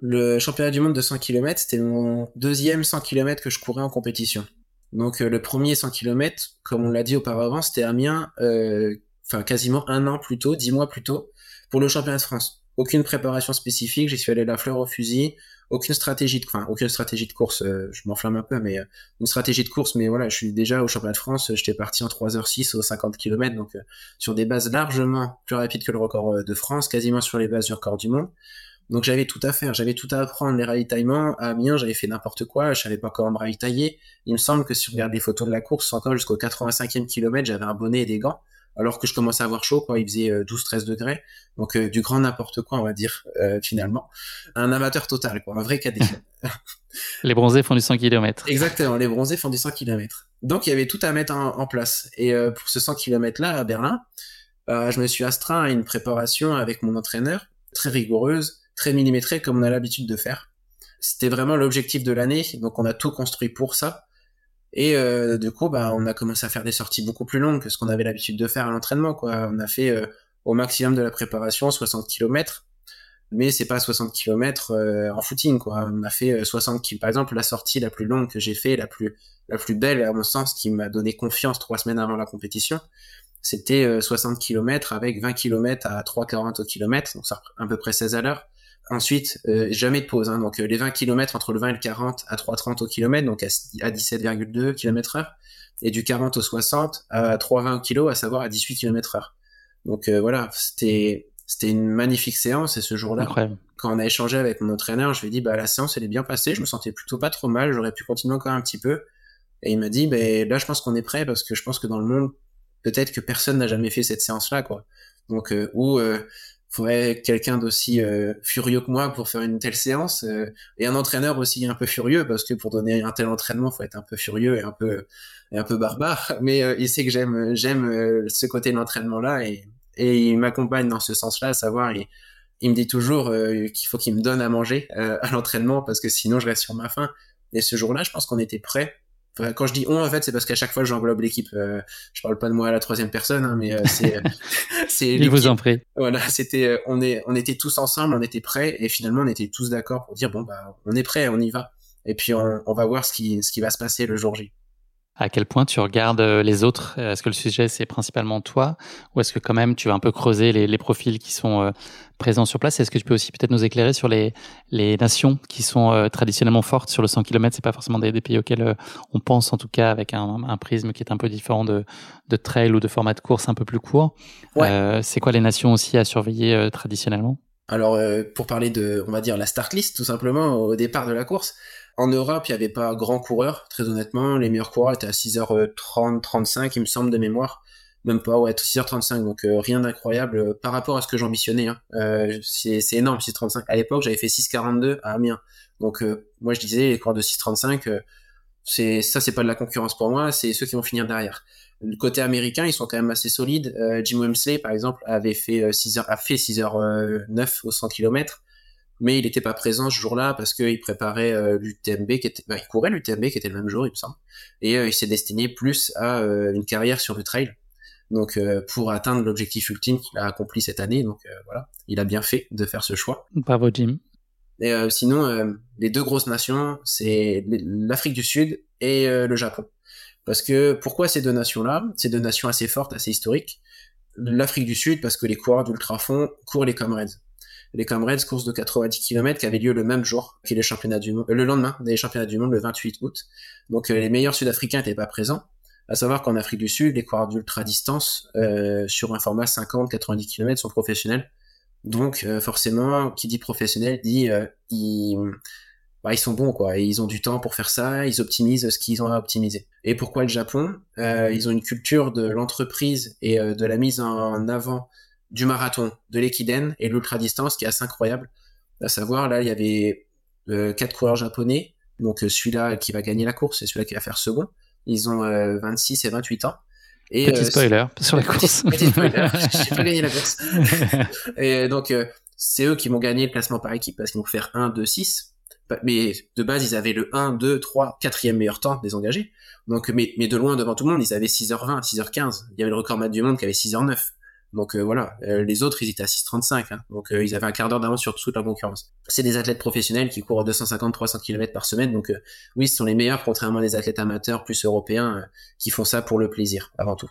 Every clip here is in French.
Le championnat du monde de 100 km, c'était mon deuxième 100 km que je courais en compétition. Donc euh, le premier 100 km, comme on l'a dit auparavant, c'était Amiens, euh, enfin quasiment un an plus tôt, dix mois plus tôt, pour le championnat de France. Aucune préparation spécifique, j'y suis allé la fleur au fusil, aucune stratégie de, enfin aucune stratégie de course, euh, je m'enflamme un peu, mais une stratégie de course, mais voilà, je suis déjà au championnat de France, j'étais parti en 3h06 aux 50 km, donc sur des bases largement plus rapides que le record de France, quasiment sur les bases du record du monde. Donc j'avais tout à faire, j'avais tout à apprendre, les ravitaillements. À Amiens, j'avais fait n'importe quoi, je savais pas comment me ravitailler. Il me semble que si on regarde les photos de la course, encore jusqu'au 85e kilomètre, j'avais un bonnet et des gants, alors que je commençais à avoir chaud, quoi. Il faisait 12-13 euh, degrés. Donc euh, du grand n'importe quoi, on va dire, euh, finalement. Un amateur total, quoi, un vrai cadet. les bronzés font du 100 km. Exactement, les bronzés font du 100 km. Donc il y avait tout à mettre en, place. Et pour ce 100 km-là, à Berlin, je me suis astreint à une préparation avec mon entraîneur, très rigoureuse, très millimétré comme on a l'habitude de faire. C'était vraiment l'objectif de l'année, donc on a tout construit pour ça. Et euh, du coup, bah, on a commencé à faire des sorties beaucoup plus longues que ce qu'on avait l'habitude de faire à l'entraînement. Quoi. On a fait euh, au maximum de la préparation 60 km, mais c'est pas 60 km euh, en footing. Quoi. On a fait 60 km. Par exemple, la sortie la plus longue que j'ai fait, la plus, la plus belle à mon sens, qui m'a donné confiance trois semaines avant la compétition, c'était 60 km avec 20 km à 3,40 au kilomètre, donc ça à peu près 16 à l'heure. Ensuite, euh, jamais de pause. Hein, donc euh, les 20 km entre le 20 et le 40 à 3,30 au kilomètre, donc à, 17,2 km heure, et du 40 au 60 à 3,20 kg, à savoir à 18 km heure. Donc euh, voilà, c'était c'était une magnifique séance et ce jour-là, quand on a échangé avec mon entraîneur, je lui ai dit bah la séance elle est bien passée, je me sentais plutôt pas trop mal, j'aurais pu continuer encore un petit peu. Et il m'a dit bah, là je pense qu'on est prêt parce que je pense que dans le monde peut-être que personne n'a jamais fait cette séance-là quoi. Donc euh, ou faudrait quelqu'un d'aussi euh, furieux que moi pour faire une telle séance euh, et un entraîneur aussi un peu furieux parce que pour donner un tel entraînement faut être un peu furieux et un peu barbare. Mais euh, il sait que j'aime j'aime ce côté de l'entraînement là et et il m'accompagne dans ce sens-là à savoir il, il me dit toujours qu'il faut qu'il me donne à manger à l'entraînement parce que sinon je reste sur ma faim. Et ce jour-là je pense qu'on était quand je dis on, en fait, c'est parce qu'à chaque fois, j'englobe l'équipe. Euh, je parle pas de moi à la troisième personne, hein, mais euh, c'est. Euh, c'est Il vous en prie. Voilà, c'était, on est, on était tous ensemble, on était prêts, et finalement, on était tous d'accord pour dire bon bah, on est prêt, on y va, et puis on, on va voir ce qui, ce qui va se passer le jour J à quel point tu regardes euh, les autres Est-ce que le sujet c'est principalement toi ou est-ce que quand même tu vas un peu creuser les, les profils qui sont euh, présents sur place? Est-ce que tu peux aussi peut-être nous éclairer sur les, les nations qui sont euh, traditionnellement fortes sur le 100 km C'est pas forcément des, des, pays auxquels on pense en tout cas avec un, un, prisme qui est un peu différent de, de trail ou de format de course un peu plus court. Ouais. c'est quoi les nations aussi à surveiller traditionnellement? Alors, pour parler de, on va dire, la start list, tout simplement, au départ de la course, en Europe, il n'y avait pas grand coureur, très honnêtement. Les meilleurs coureurs étaient à 6h30, 35, il me semble, de mémoire. Même pas, ouais, 6h35, donc euh, rien d'incroyable euh, par rapport à ce que j'ambitionnais. Hein. Euh, c'est énorme, 6h35. À l'époque, j'avais fait 6h42 à Amiens. Donc, moi, je disais, les coureurs de 6h35, c'est ça, c'est pas de la concurrence pour moi, c'est ceux qui vont finir derrière. Du côté américain, ils sont quand même assez solides. Jim Wemsley, par exemple, avait fait 6h, a fait 6h9 au 100 km. Mais il n'était pas présent ce jour-là parce qu'il préparait euh, l'UTMB qui était, bah, il courait l'UTMB qui était le même jour, il me semble, et euh, il s'est destiné plus à euh, une carrière sur le trail. Donc pour atteindre l'objectif ultime qu'il a accompli cette année, donc voilà, il a bien fait de faire ce choix. Bravo Jim. Et sinon, les deux grosses nations, c'est l'Afrique du Sud et le Japon. Parce que pourquoi ces deux nations-là? Ces deux nations assez fortes, assez historiques. L'Afrique du Sud parce que les coureurs d'ultra-fond courent les Comrades les Comrades, course de 90 km qui avait lieu le même jour que les championnats du monde, le lendemain des championnats du monde, le 28 août. Donc euh, les meilleurs Sud-Africains n'étaient pas présents. À savoir qu'en Afrique du Sud, les coureurs d'ultra distance euh, sur un format 50-90 km sont professionnels. Donc euh, forcément, qui dit professionnel dit ils, bah, ils sont bons quoi, ils ont du temps pour faire ça, ils optimisent ce qu'ils ont à optimiser. Et pourquoi le Japon? Ils ont une culture de l'entreprise et de la mise en avant du marathon, de l'équidène et l'ultra distance qui est assez incroyable. À savoir, là, il y avait euh, quatre coureurs japonais. Donc euh, celui-là qui va gagner la course et celui-là qui va faire second. Ils ont 26 euh, et 28 ans. Et, petit spoiler sur la course. Petit, spoiler, j'ai pas gagné la course. et donc c'est eux qui vont gagner le classement par équipe parce qu'ils vont faire 1, 2, 6. Mais de base, ils avaient le 1, 2, 3, 4e meilleur temps des engagés. Donc, mais, mais de loin devant tout le monde, ils avaient 6h20, 6h15. Il y avait le record mat du monde qui avait 6h09. Donc euh, voilà, euh, les autres ils étaient à 6,35, hein. donc euh, ils avaient un quart d'heure d'avance sur toute la concurrence. C'est des athlètes professionnels qui courent 250-300 km par semaine, donc oui, ce sont les meilleurs, contrairement à des athlètes amateurs plus européens qui font ça pour le plaisir avant tout.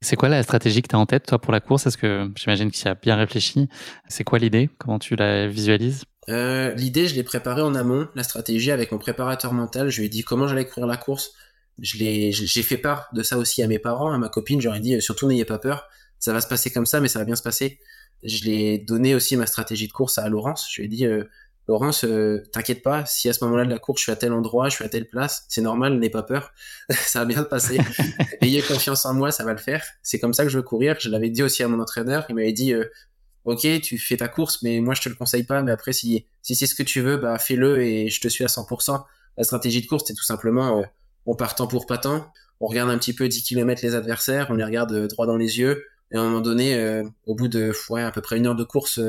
C'est quoi la stratégie que tu as en tête, toi, pour la course? Est-ce que j'imagine qu'il y a bien réfléchi C'est quoi l'idée? Comment tu la visualises? L'idée, je l'ai préparée en amont, la stratégie avec mon préparateur mental. Je lui ai dit comment j'allais courir la course. J'ai fait part de ça aussi à mes parents, à ma copine. J'aurais dit surtout n'ayez pas peur ça va se passer comme ça, mais ça va bien se passer. Je l'ai donné aussi ma stratégie de course à Laurence. Je lui ai dit, euh, Laurence, euh, t'inquiète pas, si à ce moment-là de la course, je suis à tel endroit, je suis à telle place, c'est normal, n'aie pas peur, ça va bien se passer. Ayez confiance en moi, ça va le faire. C'est comme ça que je veux courir. Je l'avais dit aussi à mon entraîneur. Il m'avait dit, euh, ok, tu fais ta course, mais moi je te le conseille pas. Mais après, si si c'est ce que tu veux, bah fais-le et je te suis à 100%. La stratégie de course, c'est tout simplement, on part temps pour pas temps. On regarde un petit peu 10 km les adversaires, on les regarde droit dans les yeux et à un moment donné, euh, au bout de ouais, à peu près une heure de course,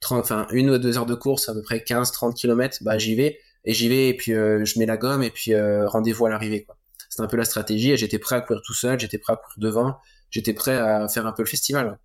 30, euh, enfin une ou deux heures de course, à peu près 15-30 km, bah j'y vais et j'y vais et puis euh, je mets la gomme et puis rendez-vous à l'arrivée quoi. C'était un peu la stratégie et j'étais prêt à courir tout seul, j'étais prêt à courir devant, j'étais prêt à faire un peu le festival.